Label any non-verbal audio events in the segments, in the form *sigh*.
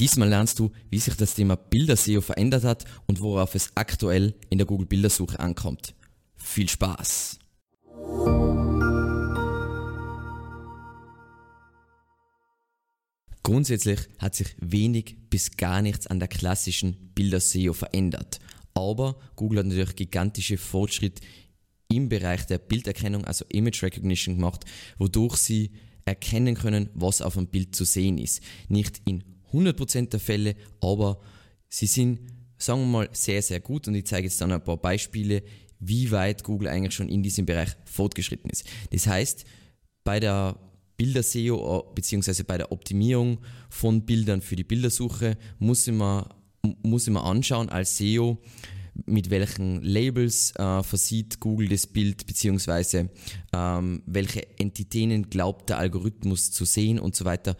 Diesmal lernst du, wie sich das Thema Bilder-SEO verändert hat und worauf es aktuell in der Google-Bildersuche ankommt. Viel Spaß! Grundsätzlich hat sich wenig bis gar nichts an der klassischen Bilder-SEO verändert. Aber Google hat natürlich gigantische Fortschritte im Bereich der Bilderkennung, also Image Recognition gemacht, wodurch sie erkennen können, was auf dem Bild zu sehen ist. Nicht in 100% der Fälle, aber sie sind, sagen wir mal, sehr, sehr gut und ich zeige jetzt dann ein paar Beispiele, wie weit Google eigentlich schon in diesem Bereich fortgeschritten ist. Das heißt, bei der Bilder-SEO bzw. bei der Optimierung von Bildern für die Bildersuche muss ich mir, muss ich mir anschauen als SEO, mit welchen Labels äh, versieht Google das Bild, beziehungsweise ähm, welche Entitäten glaubt der Algorithmus zu sehen und so weiter.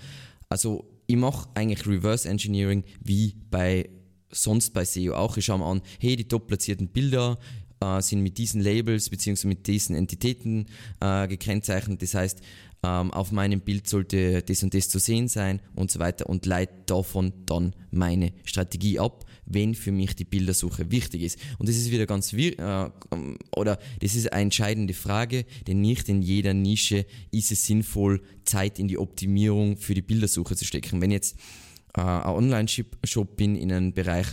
Also ich mache eigentlich Reverse Engineering wie bei sonst bei SEO auch. Ich schaue mir an, hey, die top platzierten Bilder äh, sind mit diesen Labels bzw. mit diesen Entitäten äh, gekennzeichnet. Das heißt, ähm, auf meinem Bild sollte das und das zu sehen sein und so weiter und leite davon dann meine Strategie ab, wenn für mich die Bildersuche wichtig ist. Und das ist wieder ganz, äh, oder das ist eine entscheidende Frage, denn nicht in jeder Nische ist es sinnvoll, Zeit in die Optimierung für die Bildersuche zu stecken. Wenn jetzt äh, ein Online-Shop bin in einem Bereich,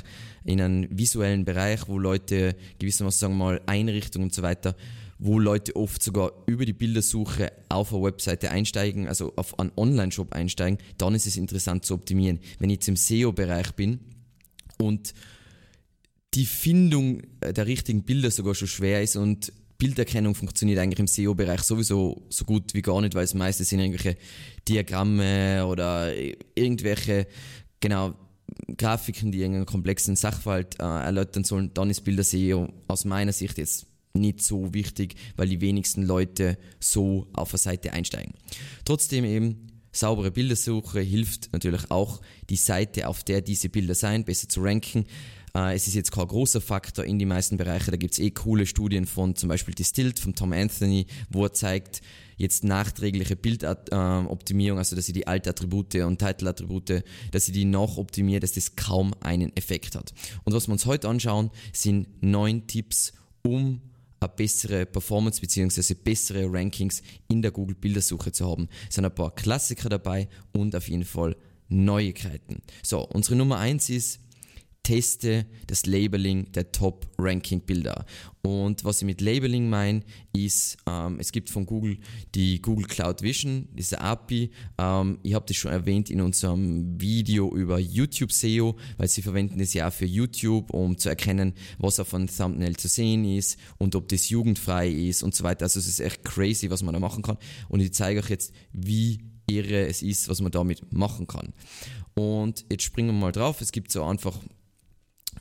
in einem visuellen Bereich, wo Leute gewissermaßen sagen wir mal Einrichtungen und so weiter wo Leute oft sogar über die Bildersuche auf eine Webseite einsteigen, also auf einen Online-Shop einsteigen, dann ist es interessant zu optimieren. Wenn ich jetzt im SEO-Bereich bin und die Findung der richtigen Bilder sogar schon schwer ist und Bilderkennung funktioniert eigentlich im SEO-Bereich sowieso so gut wie gar nicht, weil es meistens sind irgendwelche Diagramme oder irgendwelche, genau, Grafiken, die irgendeinen komplexen Sachverhalt äh, erläutern sollen, dann ist Bilder-SEO aus meiner Sicht jetzt nicht so wichtig, weil die wenigsten Leute so auf der Seite einsteigen. Trotzdem eben saubere Bildersuche hilft natürlich auch, die Seite, auf der diese Bilder sein, besser zu ranken. Äh, es ist jetzt kein großer Faktor in die meisten Bereiche. Da gibt es eh coole Studien von zum Beispiel Distilled von Tom Anthony, wo er zeigt, jetzt nachträgliche Bildoptimierung, also dass sie die Alt-Attribute und Title-Attribute, dass sie die noch optimiert, dass das kaum einen Effekt hat. Und was wir uns heute anschauen, sind neun Tipps, um eine bessere Performance bzw. bessere Rankings in der Google Bildersuche zu haben. Es sind ein paar Klassiker dabei und auf jeden Fall Neuigkeiten. So, unsere Nummer eins ist teste das Labeling der Top-Ranking-Bilder. Und was ich mit Labeling meine, ist, ähm, es gibt von Google die Google Cloud Vision, diese API. Ähm, ich habe das schon erwähnt in unserem Video über YouTube SEO, weil sie verwenden das ja auch für YouTube, um zu erkennen, was auf einem Thumbnail zu sehen ist und ob das jugendfrei ist und so weiter. Also es ist echt crazy, was man da machen kann. Und ich zeige euch jetzt, wie irre es ist, was man damit machen kann. Und jetzt springen wir mal drauf. Es gibt so einfach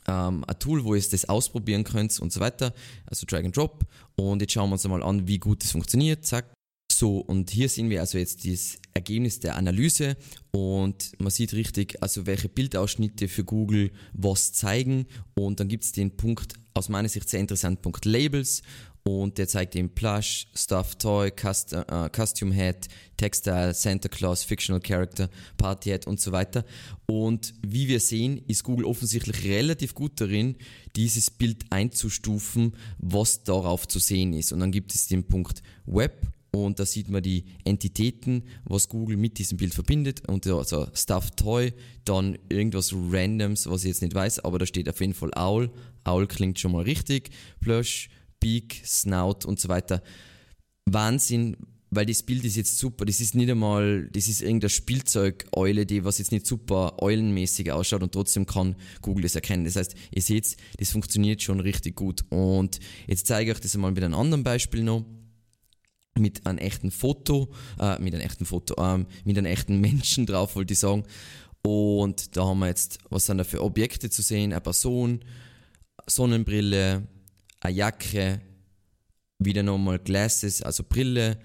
ähm, ein Tool, wo ihr das ausprobieren könnt und so weiter. Also Drag and Drop. Und jetzt schauen wir uns einmal an, wie gut das funktioniert. Zack. So, und hier sehen wir also jetzt das Ergebnis der Analyse und man sieht richtig, also welche Bildausschnitte für Google was zeigen und dann gibt es den Punkt, aus meiner Sicht sehr interessant, Punkt Labels und der zeigt eben Plush, Stuffed Toy, Cust uh, Costume Head, Textile, Santa Claus, Fictional Character, Party Head und so weiter. Und wie wir sehen, ist Google offensichtlich relativ gut darin, dieses Bild einzustufen, was darauf zu sehen ist. Und dann gibt es den Punkt Web und da sieht man die Entitäten, was Google mit diesem Bild verbindet. Und also Stuffed Toy, dann irgendwas Randoms, was ich jetzt nicht weiß, aber da steht auf jeden Fall Owl. Owl klingt schon mal richtig. Plush, Beak, Snout und so weiter. Wahnsinn, weil das Bild ist jetzt super. Das ist nicht einmal, das ist irgendeine Spielzeugeule, die was jetzt nicht super eulenmäßig ausschaut und trotzdem kann Google das erkennen. Das heißt, ihr seht, das funktioniert schon richtig gut. Und jetzt zeige ich euch das einmal mit einem anderen Beispiel noch. Mit einem echten Foto, äh, mit einem echten Foto, äh, mit einem echten *laughs* Menschen drauf, wollte ich sagen. Und da haben wir jetzt, was sind da für Objekte zu sehen? Eine Person, Sonnenbrille, eine Jacke, wieder nochmal Glasses, also Brille,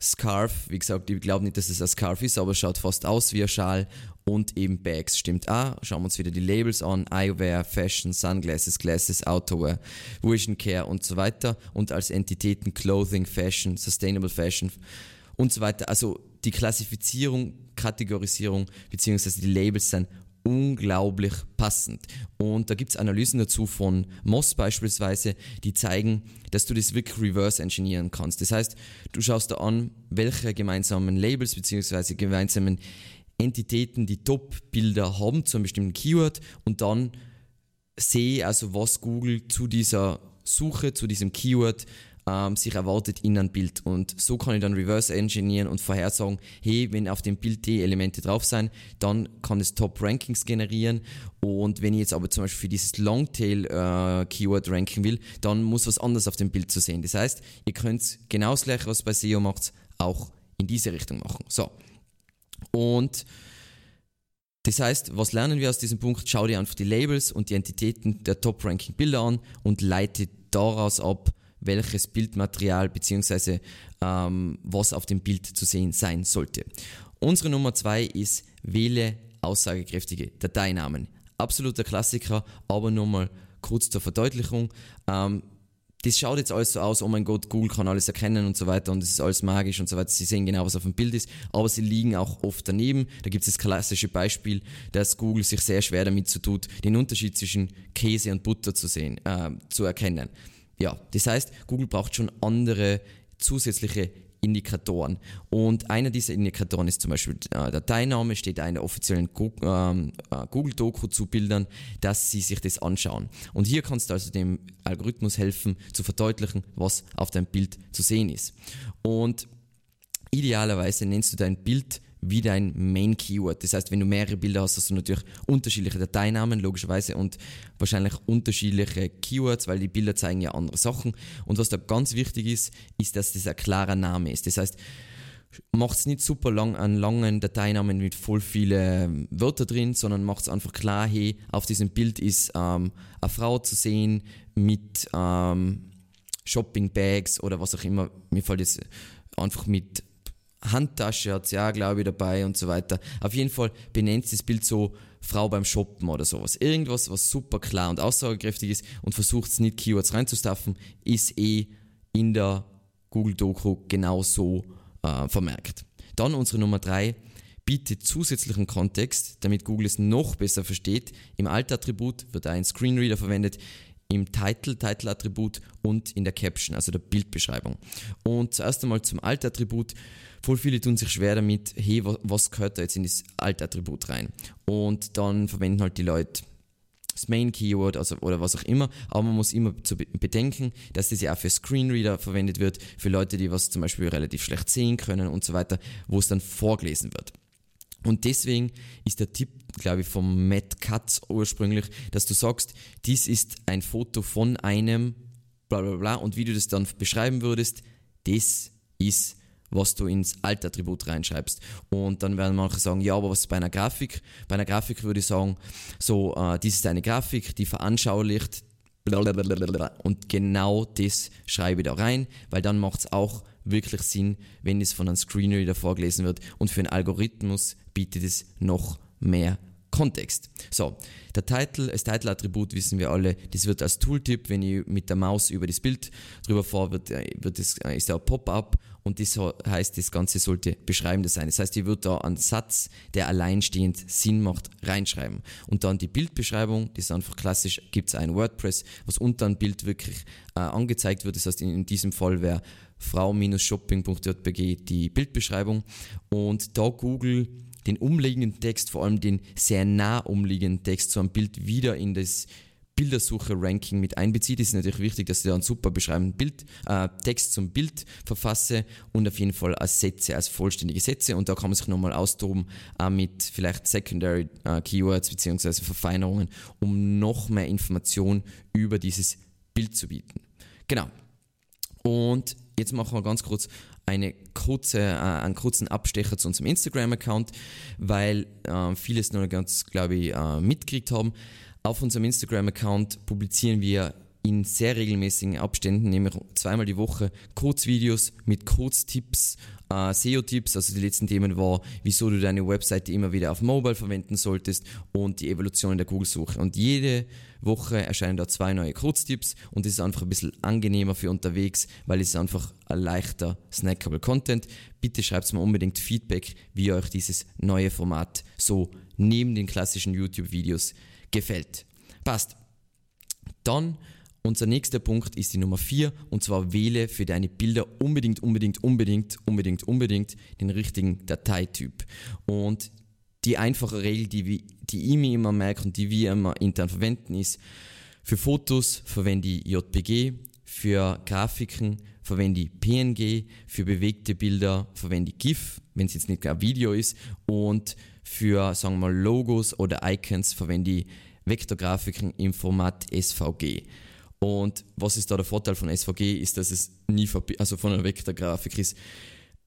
Scarf, wie gesagt, ich glaube nicht, dass es ein Scarf ist, aber es schaut fast aus wie ein Schal und eben Bags, stimmt auch. Schauen wir uns wieder die Labels an, Eyewear, Fashion, Sunglasses, Glasses, Outdoor, Vision Care und so weiter und als Entitäten Clothing, Fashion, Sustainable Fashion und so weiter. Also die Klassifizierung, Kategorisierung beziehungsweise die Labels sind unglaublich passend. Und da gibt es Analysen dazu von Moss beispielsweise, die zeigen, dass du das wirklich reverse engineeren kannst. Das heißt, du schaust da an, welche gemeinsamen Labels bzw. gemeinsamen Entitäten die Top-Bilder haben zu einem bestimmten Keyword und dann sehe also, was Google zu dieser Suche, zu diesem Keyword ähm, sich erwartet in ein Bild. Und so kann ich dann reverse engineeren und vorhersagen, hey, wenn auf dem Bild die Elemente drauf sein, dann kann es Top Rankings generieren. Und wenn ich jetzt aber zum Beispiel für dieses Longtail äh, Keyword ranken will, dann muss was anderes auf dem Bild zu sehen. Das heißt, ihr könnt genau das gleiche, was bei SEO macht, auch in diese Richtung machen. So. Und das heißt, was lernen wir aus diesem Punkt? Schau dir einfach die Labels und die Entitäten der Top-Ranking-Bilder an und leite daraus ab, welches Bildmaterial bzw. Ähm, was auf dem Bild zu sehen sein sollte. Unsere Nummer zwei ist wähle aussagekräftige Dateinamen. Absoluter Klassiker, aber nochmal kurz zur Verdeutlichung. Ähm, das schaut jetzt alles so aus, oh mein Gott, Google kann alles erkennen und so weiter und es ist alles magisch und so weiter. Sie sehen genau, was auf dem Bild ist, aber sie liegen auch oft daneben. Da gibt es das klassische Beispiel, dass Google sich sehr schwer damit zu tut, den Unterschied zwischen Käse und Butter zu sehen, äh, zu erkennen. Ja, das heißt, Google braucht schon andere zusätzliche Indikatoren. Und einer dieser Indikatoren ist zum Beispiel äh, Dateiname, steht in der offiziellen ähm, äh, Google-Doku zu Bildern, dass sie sich das anschauen. Und hier kannst du also dem Algorithmus helfen, zu verdeutlichen, was auf deinem Bild zu sehen ist. Und idealerweise nennst du dein Bild wie dein Main Keyword. Das heißt, wenn du mehrere Bilder hast, hast du natürlich unterschiedliche Dateinamen, logischerweise, und wahrscheinlich unterschiedliche Keywords, weil die Bilder zeigen ja andere Sachen. Und was da ganz wichtig ist, ist, dass das ein klarer Name ist. Das heißt, macht es nicht super lang einen langen Dateinamen mit voll vielen Wörtern drin, sondern macht es einfach klar, hey, auf diesem Bild ist ähm, eine Frau zu sehen mit ähm, Shopping Bags oder was auch immer. Mir fällt jetzt einfach mit Handtasche hat sie auch, glaube ich, dabei und so weiter. Auf jeden Fall benennt das Bild so Frau beim Shoppen oder sowas. Irgendwas, was super klar und aussagekräftig ist und versucht es nicht Keywords reinzustaffen, ist eh in der Google-Doku genauso äh, vermerkt. Dann unsere Nummer drei bietet zusätzlichen Kontext, damit Google es noch besser versteht. Im Alt-Attribut wird ein Screenreader verwendet, im Title, Title-Attribut und in der Caption, also der Bildbeschreibung. Und zuerst einmal zum Alt-Attribut voll viele tun sich schwer damit, hey, was gehört da jetzt in das Alt-Attribut rein? Und dann verwenden halt die Leute das Main Keyword also, oder was auch immer, aber man muss immer zu bedenken, dass das ja auch für Screenreader verwendet wird, für Leute, die was zum Beispiel relativ schlecht sehen können und so weiter, wo es dann vorgelesen wird. Und deswegen ist der Tipp, glaube ich, vom Matt Katz ursprünglich, dass du sagst, dies ist ein Foto von einem bla bla bla und wie du das dann beschreiben würdest, das ist was du ins Alt-Attribut reinschreibst. Und dann werden manche sagen, ja, aber was ist bei einer Grafik? Bei einer Grafik würde ich sagen, so, äh, dies ist eine Grafik, die veranschaulicht und genau das schreibe ich da rein, weil dann macht es auch wirklich Sinn, wenn es von einem Screenreader vorgelesen wird und für einen Algorithmus bietet es noch mehr Kontext. So, der Titel, das Title-Attribut wissen wir alle, das wird als Tooltip, wenn ich mit der Maus über das Bild drüber fahre, wird, äh, wird das, äh, ist da ein Pop-up und das heißt, das Ganze sollte beschreibend sein. Das heißt, ich würde da einen Satz, der alleinstehend Sinn macht, reinschreiben. Und dann die Bildbeschreibung, das ist einfach klassisch, gibt es ein WordPress, was unter ein Bild wirklich äh, angezeigt wird. Das heißt, in, in diesem Fall wäre frau-shopping.jpg die Bildbeschreibung und da Google den umliegenden Text, vor allem den sehr nah umliegenden Text zu einem Bild wieder in das Bildersuche-Ranking mit einbezieht, ist natürlich wichtig, dass ich da einen super beschreibenden Bild, äh, Text zum Bild verfasse und auf jeden Fall als Sätze, als vollständige Sätze. Und da kann man sich nochmal austoben äh, mit vielleicht Secondary äh, Keywords bzw. Verfeinerungen, um noch mehr Informationen über dieses Bild zu bieten. Genau. Und jetzt machen wir ganz kurz eine kurze, äh, einen kurzen Abstecher zu unserem Instagram-Account, weil äh, viele es noch ganz, glaube ich, äh, mitgekriegt haben. Auf unserem Instagram-Account publizieren wir in sehr regelmäßigen Abständen, nämlich zweimal die Woche, Kurzvideos mit Kurztipps äh, SEO-Tipps, also die letzten Themen war, wieso du deine Webseite immer wieder auf Mobile verwenden solltest und die Evolution in der Google-Suche. Und jede Woche erscheinen da zwei neue Kurztipps und es ist einfach ein bisschen angenehmer für unterwegs, weil es einfach ein leichter snackable Content. Bitte schreibt mir unbedingt Feedback, wie euch dieses neue Format so neben den klassischen YouTube-Videos gefällt. Passt. Dann unser nächster Punkt ist die Nummer 4 und zwar wähle für deine Bilder unbedingt, unbedingt, unbedingt, unbedingt, unbedingt den richtigen Dateityp. Und die einfache Regel, die, die ich mir immer merke und die wir immer intern verwenden, ist, für Fotos verwende ich JPG, für Grafiken verwende ich PNG, für bewegte Bilder verwende ich GIF, wenn es jetzt nicht gar Video ist, und für, sagen wir mal, Logos oder Icons verwende ich Vektorgrafiken im Format SVG. Und was ist da der Vorteil von SVG, ist, dass es nie, also von einer Vektorgrafik ist,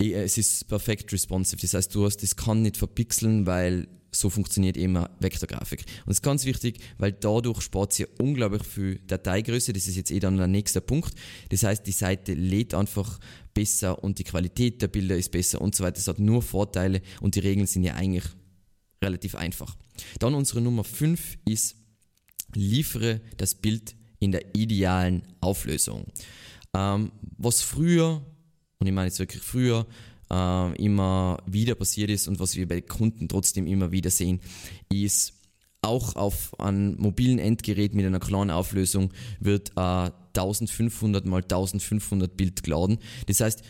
eh, es ist perfekt responsive. Das heißt, du hast, das kann nicht verpixeln, weil so funktioniert immer Vektorgrafik. Und das ist ganz wichtig, weil dadurch spart sie unglaublich viel Dateigröße. Das ist jetzt eh dann der nächste Punkt. Das heißt, die Seite lädt einfach besser und die Qualität der Bilder ist besser und so weiter. Das hat nur Vorteile und die Regeln sind ja eigentlich relativ einfach. Dann unsere Nummer 5 ist, liefere das Bild in der idealen Auflösung. Ähm, was früher, und ich meine jetzt wirklich früher, äh, immer wieder passiert ist und was wir bei Kunden trotzdem immer wieder sehen, ist, auch auf einem mobilen Endgerät mit einer kleinen Auflösung wird äh, 1500 mal 1500 Bild geladen. Das heißt,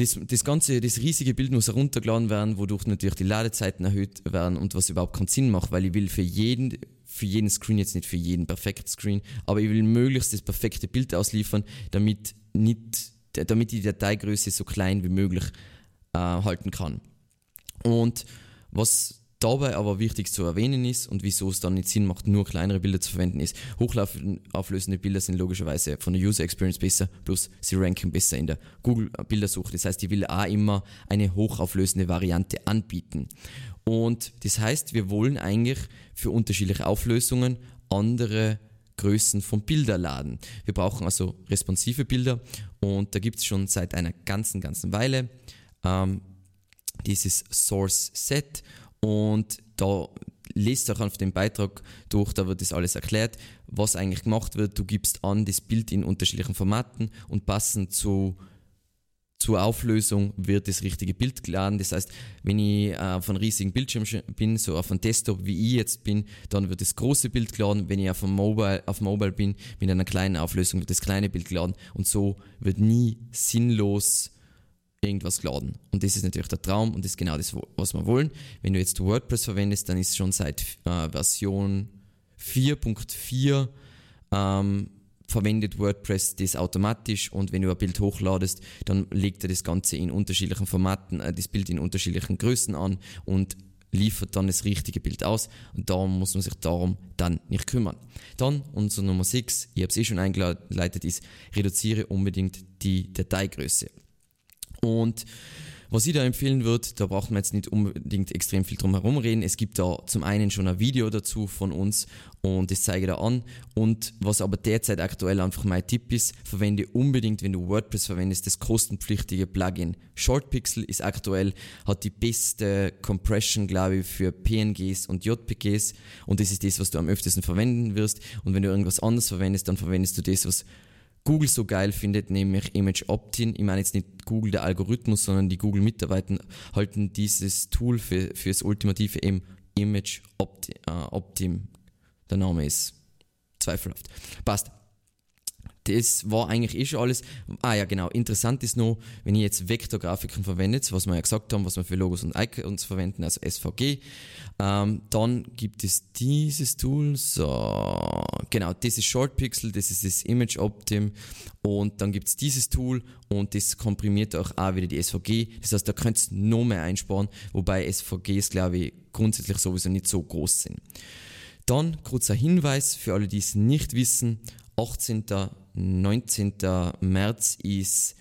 das, das ganze, das riesige Bild muss heruntergeladen werden, wodurch natürlich die Ladezeiten erhöht werden und was überhaupt keinen Sinn macht, weil ich will für jeden, für jeden Screen jetzt nicht für jeden perfekten Screen, aber ich will möglichst das perfekte Bild ausliefern, damit nicht, damit die Dateigröße so klein wie möglich äh, halten kann. Und was Dabei aber wichtig zu erwähnen ist und wieso es dann nicht Sinn macht, nur kleinere Bilder zu verwenden, ist, hochauflösende Bilder sind logischerweise von der User Experience besser, plus sie ranken besser in der Google Bildersuche. Das heißt, ich will auch immer eine hochauflösende Variante anbieten. Und das heißt, wir wollen eigentlich für unterschiedliche Auflösungen andere Größen von Bilder laden. Wir brauchen also responsive Bilder und da gibt es schon seit einer ganzen, ganzen Weile ähm, dieses Source Set und da lest auch auf den Beitrag durch, da wird das alles erklärt, was eigentlich gemacht wird. Du gibst an das Bild in unterschiedlichen Formaten und passend zu zur Auflösung wird das richtige Bild geladen. Das heißt, wenn ich äh, auf einem riesigen Bildschirm bin, so auf einem Desktop wie ich jetzt bin, dann wird das große Bild geladen. Wenn ich auf einem Mobile, auf Mobile bin, mit einer kleinen Auflösung wird das kleine Bild geladen. Und so wird nie sinnlos irgendwas geladen. Und das ist natürlich der Traum und das ist genau das, was wir wollen. Wenn du jetzt WordPress verwendest, dann ist schon seit äh, Version 4.4 ähm, verwendet WordPress das automatisch und wenn du ein Bild hochladest, dann legt er das Ganze in unterschiedlichen Formaten, äh, das Bild in unterschiedlichen Größen an und liefert dann das richtige Bild aus und darum muss man sich darum dann nicht kümmern. Dann unser Nummer 6, ich habe es eh schon eingeleitet, ist reduziere unbedingt die Dateigröße. Und was ich da empfehlen würde, da braucht man jetzt nicht unbedingt extrem viel drum herum reden. Es gibt da zum einen schon ein Video dazu von uns und das zeige ich da an. Und was aber derzeit aktuell einfach mein Tipp ist, verwende unbedingt, wenn du WordPress verwendest, das kostenpflichtige Plugin. ShortPixel ist aktuell, hat die beste Compression, glaube ich, für PNGs und JPGs und das ist das, was du am öftesten verwenden wirst. Und wenn du irgendwas anderes verwendest, dann verwendest du das, was Google so geil findet, nämlich Image Opt-in. Ich meine jetzt nicht Google der Algorithmus, sondern die Google-Mitarbeiter halten dieses Tool für, für das ultimative Image Opt-in. Äh, Opt der Name ist zweifelhaft. Passt das war eigentlich eh schon alles. Ah ja, genau. Interessant ist noch, wenn ihr jetzt Vektorgrafiken verwendet, was wir ja gesagt haben, was wir für Logos und Icons verwenden, also SVG, ähm, dann gibt es dieses Tool. So, genau, das ist ShortPixel, das ist das Image Optim und dann gibt es dieses Tool und das komprimiert auch, auch wieder die SVG. Das heißt, da könnt ihr noch mehr einsparen, wobei SVGs, glaube ich, grundsätzlich sowieso nicht so groß sind. Dann kurzer Hinweis für alle, die es nicht wissen. 18. 19. März ist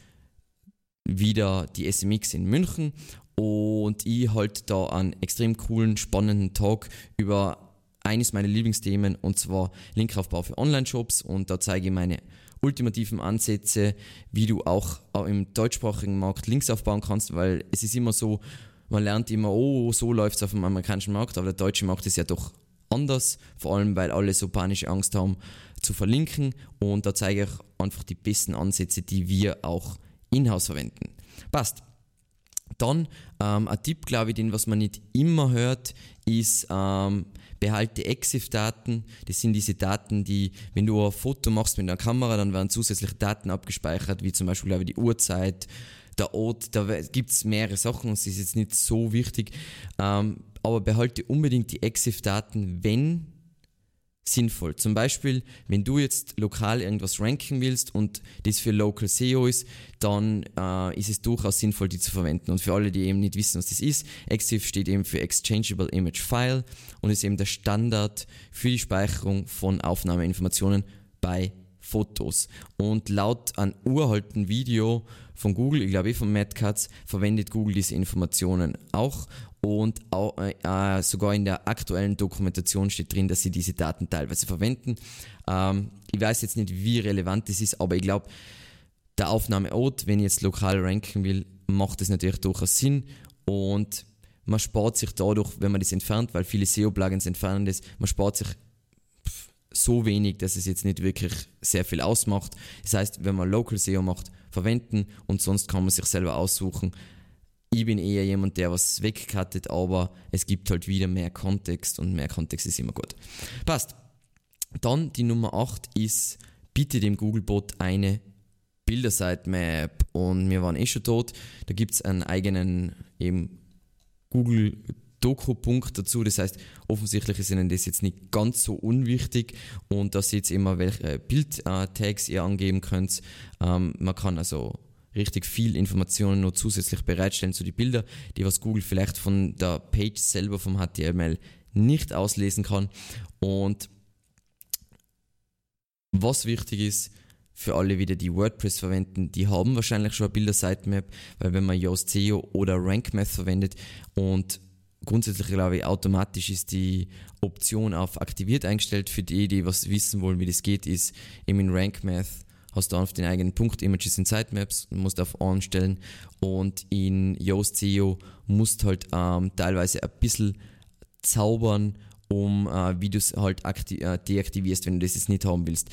wieder die SMX in München und ich halte da einen extrem coolen, spannenden Talk über eines meiner Lieblingsthemen und zwar Linkaufbau für Online-Shops und da zeige ich meine ultimativen Ansätze, wie du auch im deutschsprachigen Markt Links aufbauen kannst, weil es ist immer so, man lernt immer, oh, so läuft es auf dem amerikanischen Markt, aber der deutsche Markt ist ja doch anders, vor allem weil alle so panische Angst haben zu verlinken und da zeige ich einfach die besten Ansätze, die wir auch in-house verwenden. Passt. Dann ähm, ein Tipp, glaube ich, den was man nicht immer hört, ist ähm, behalte EXIF-Daten. Das sind diese Daten, die, wenn du ein Foto machst mit einer Kamera, dann werden zusätzliche Daten abgespeichert, wie zum Beispiel ich, die Uhrzeit, der Ort, da gibt es mehrere Sachen, das ist jetzt nicht so wichtig. Ähm, aber behalte unbedingt die EXIF-Daten, wenn sinnvoll. Zum Beispiel, wenn du jetzt lokal irgendwas ranken willst und das für Local SEO ist, dann äh, ist es durchaus sinnvoll, die zu verwenden. Und für alle, die eben nicht wissen, was das ist, EXIF steht eben für Exchangeable Image File und ist eben der Standard für die Speicherung von Aufnahmeinformationen bei Fotos. Und laut einem uralten Video von Google, ich glaube eh von Matt verwendet Google diese Informationen auch und auch, äh, äh, sogar in der aktuellen Dokumentation steht drin, dass sie diese Daten teilweise verwenden. Ähm, ich weiß jetzt nicht, wie relevant das ist, aber ich glaube, der Aufnahmeort, wenn ich jetzt lokal ranken will, macht das natürlich durchaus Sinn und man spart sich dadurch, wenn man das entfernt, weil viele SEO-Plugins entfernen das, man spart sich so wenig, dass es jetzt nicht wirklich sehr viel ausmacht. Das heißt, wenn man Local SEO macht, verwenden und sonst kann man sich selber aussuchen, ich bin eher jemand, der was wegkattet, aber es gibt halt wieder mehr Kontext und mehr Kontext ist immer gut. Passt. Dann die Nummer 8 ist, bitte dem Googlebot eine Bildersitemap und wir waren eh schon tot. Da gibt es einen eigenen eben Google Doku-Punkt dazu. Das heißt, offensichtlich ist Ihnen das jetzt nicht ganz so unwichtig und da seht ihr immer, welche Bild-Tags ihr angeben könnt. Ähm, man kann also richtig viel Informationen noch zusätzlich bereitstellen zu den Bildern, die was Google vielleicht von der Page selber vom HTML nicht auslesen kann. Und was wichtig ist, für alle wieder, die WordPress verwenden, die haben wahrscheinlich schon eine Bilder-Sitemap, weil wenn man Yoast SEO oder RankMath verwendet und grundsätzlich glaube ich, automatisch ist die Option auf aktiviert eingestellt. Für die, die was wissen wollen, wie das geht, ist eben in RankMath hast du auf den eigenen Punkt Images in Sitemaps, musst auf On stellen und in Yoast SEO musst halt ähm, teilweise ein bisschen zaubern, um äh, es halt äh, deaktivierst, wenn du das jetzt nicht haben willst.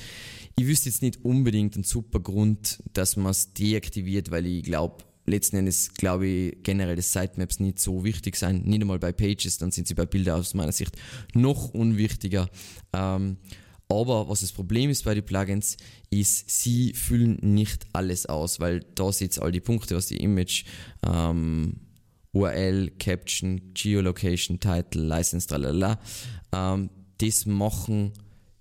Ich wüsste jetzt nicht unbedingt einen super Grund, dass man es deaktiviert, weil ich glaube, letzten Endes glaube ich generell, dass Sitemaps nicht so wichtig sein. Nicht einmal bei Pages, dann sind sie bei Bildern aus meiner Sicht noch unwichtiger. Ähm, aber was das Problem ist bei den Plugins, ist, sie füllen nicht alles aus, weil da sitzt all die Punkte, was die Image, ähm, URL, Caption, Geolocation, Title, License, tralala, ähm, das machen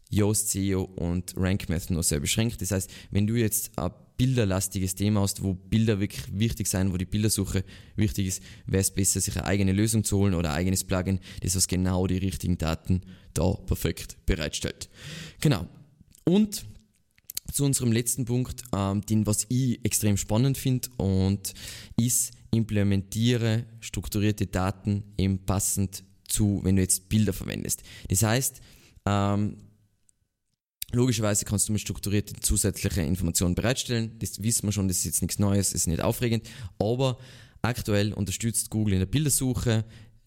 Yoast SEO und RankMath nur sehr beschränkt. Das heißt, wenn du jetzt ein bilderlastiges Thema hast, wo Bilder wirklich wichtig sind, wo die Bildersuche wichtig ist, wäre es besser, sich eine eigene Lösung zu holen oder ein eigenes Plugin, das was genau die richtigen Daten da perfekt bereitstellt. Genau. Und zu unserem letzten Punkt, ähm, den was ich extrem spannend finde und ist, implementiere strukturierte Daten eben passend zu, wenn du jetzt Bilder verwendest. Das heißt, ähm, Logischerweise kannst du mit strukturierten zusätzliche Informationen bereitstellen. Das wissen wir schon, das ist jetzt nichts Neues, ist nicht aufregend. Aber aktuell unterstützt Google in der Bildersuche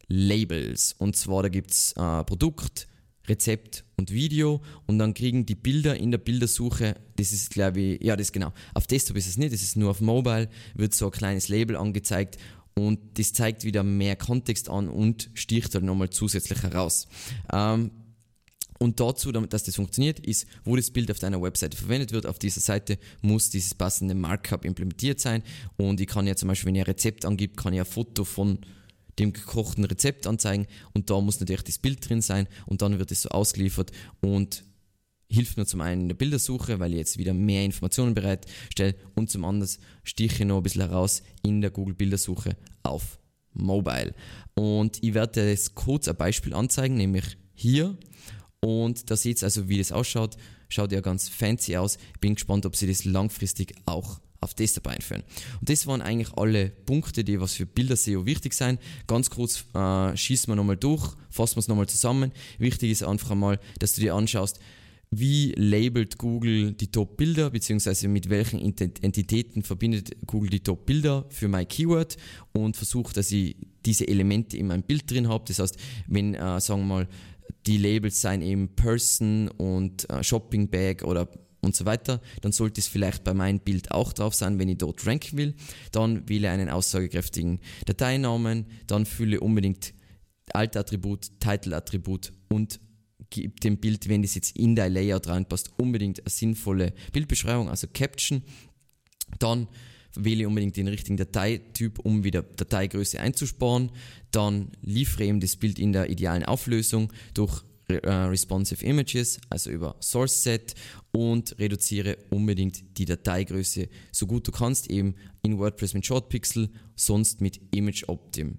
Labels. Und zwar, da gibt es äh, Produkt, Rezept und Video und dann kriegen die Bilder in der Bildersuche, das ist glaube ich, ja das genau, auf Desktop ist es nicht, das ist nur auf Mobile, wird so ein kleines Label angezeigt und das zeigt wieder mehr Kontext an und sticht halt nochmal zusätzlich heraus. Ähm, und dazu, damit dass das funktioniert, ist, wo das Bild auf deiner Webseite verwendet wird, auf dieser Seite muss dieses passende Markup implementiert sein. Und ich kann ja zum Beispiel, wenn ihr ein Rezept angibt, kann ich ein Foto von dem gekochten Rezept anzeigen. Und da muss natürlich das Bild drin sein. Und dann wird es so ausgeliefert. Und hilft mir zum einen in der Bildersuche, weil ich jetzt wieder mehr Informationen bereitstelle. Und zum anderen stiche ich noch ein bisschen heraus in der Google Bildersuche auf Mobile. Und ich werde jetzt kurz ein Beispiel anzeigen, nämlich hier und da seht ihr also, wie das ausschaut. Schaut ja ganz fancy aus. Bin gespannt, ob sie das langfristig auch auf das dabei einführen. Und das waren eigentlich alle Punkte, die was für Bilder-SEO wichtig sind. Ganz kurz äh, schießen wir nochmal durch, fassen wir es nochmal zusammen. Wichtig ist einfach einmal, dass du dir anschaust, wie labelt Google die Top-Bilder, beziehungsweise mit welchen Entitäten verbindet Google die Top-Bilder für mein Keyword und versucht, dass ich diese Elemente in meinem Bild drin habe. Das heißt, wenn, äh, sagen wir mal, die Labels sein eben Person und äh, Shopping Bag oder und so weiter, dann sollte es vielleicht bei meinem Bild auch drauf sein, wenn ich dort ranken will. Dann wähle einen aussagekräftigen Dateinamen, dann fülle unbedingt Alt-Attribut, Title-Attribut und gib dem Bild, wenn das jetzt in dein Layout reinpasst, unbedingt eine sinnvolle Bildbeschreibung, also Caption. Dann wähle unbedingt den richtigen Dateityp, um wieder Dateigröße einzusparen. Dann liefere eben das Bild in der idealen Auflösung durch äh, responsive Images, also über Source Set und reduziere unbedingt die Dateigröße so gut du kannst, eben in WordPress mit Short Pixel, sonst mit Image Optim.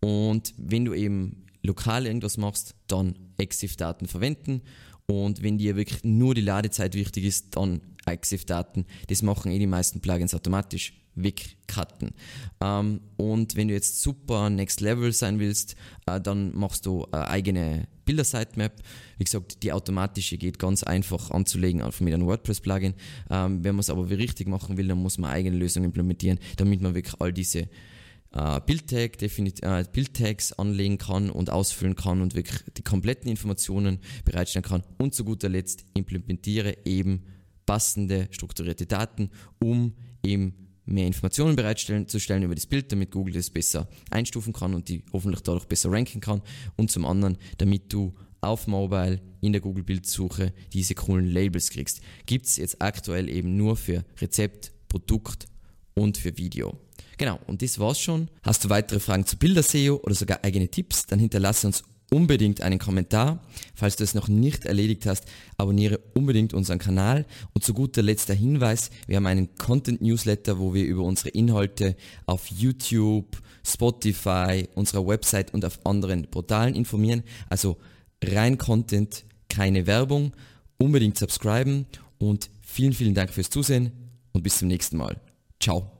Und wenn du eben lokal irgendwas machst, dann EXIF-Daten verwenden und wenn dir wirklich nur die Ladezeit wichtig ist, dann EXIF-Daten. Das machen eh die meisten Plugins automatisch wegcutten. Ähm, und wenn du jetzt super Next Level sein willst, äh, dann machst du eine eigene Bilder-Sitemap. Wie gesagt, die automatische geht ganz einfach anzulegen, einfach mit einem WordPress-Plugin. Ähm, wenn man es aber richtig machen will, dann muss man eigene Lösung implementieren, damit man wirklich all diese äh, Bildtag, äh, Bildtags anlegen kann und ausfüllen kann und wirklich die kompletten Informationen bereitstellen kann. Und zu guter Letzt implementiere eben passende strukturierte Daten, um eben mehr Informationen bereitstellen zu stellen über das Bild, damit Google das besser einstufen kann und die hoffentlich dadurch besser ranken kann. Und zum anderen, damit du auf Mobile in der Google Bildsuche diese coolen Labels kriegst. Gibt es jetzt aktuell eben nur für Rezept, Produkt und für Video. Genau, und das war's schon. Hast du weitere Fragen zu Bilder-SEO oder sogar eigene Tipps, dann hinterlasse uns unbedingt einen Kommentar. Falls du es noch nicht erledigt hast, abonniere unbedingt unseren Kanal. Und zu guter Letzt der Hinweis, wir haben einen Content-Newsletter, wo wir über unsere Inhalte auf YouTube, Spotify, unserer Website und auf anderen Portalen informieren. Also rein Content, keine Werbung. Unbedingt subscriben und vielen, vielen Dank fürs Zusehen und bis zum nächsten Mal. Ciao.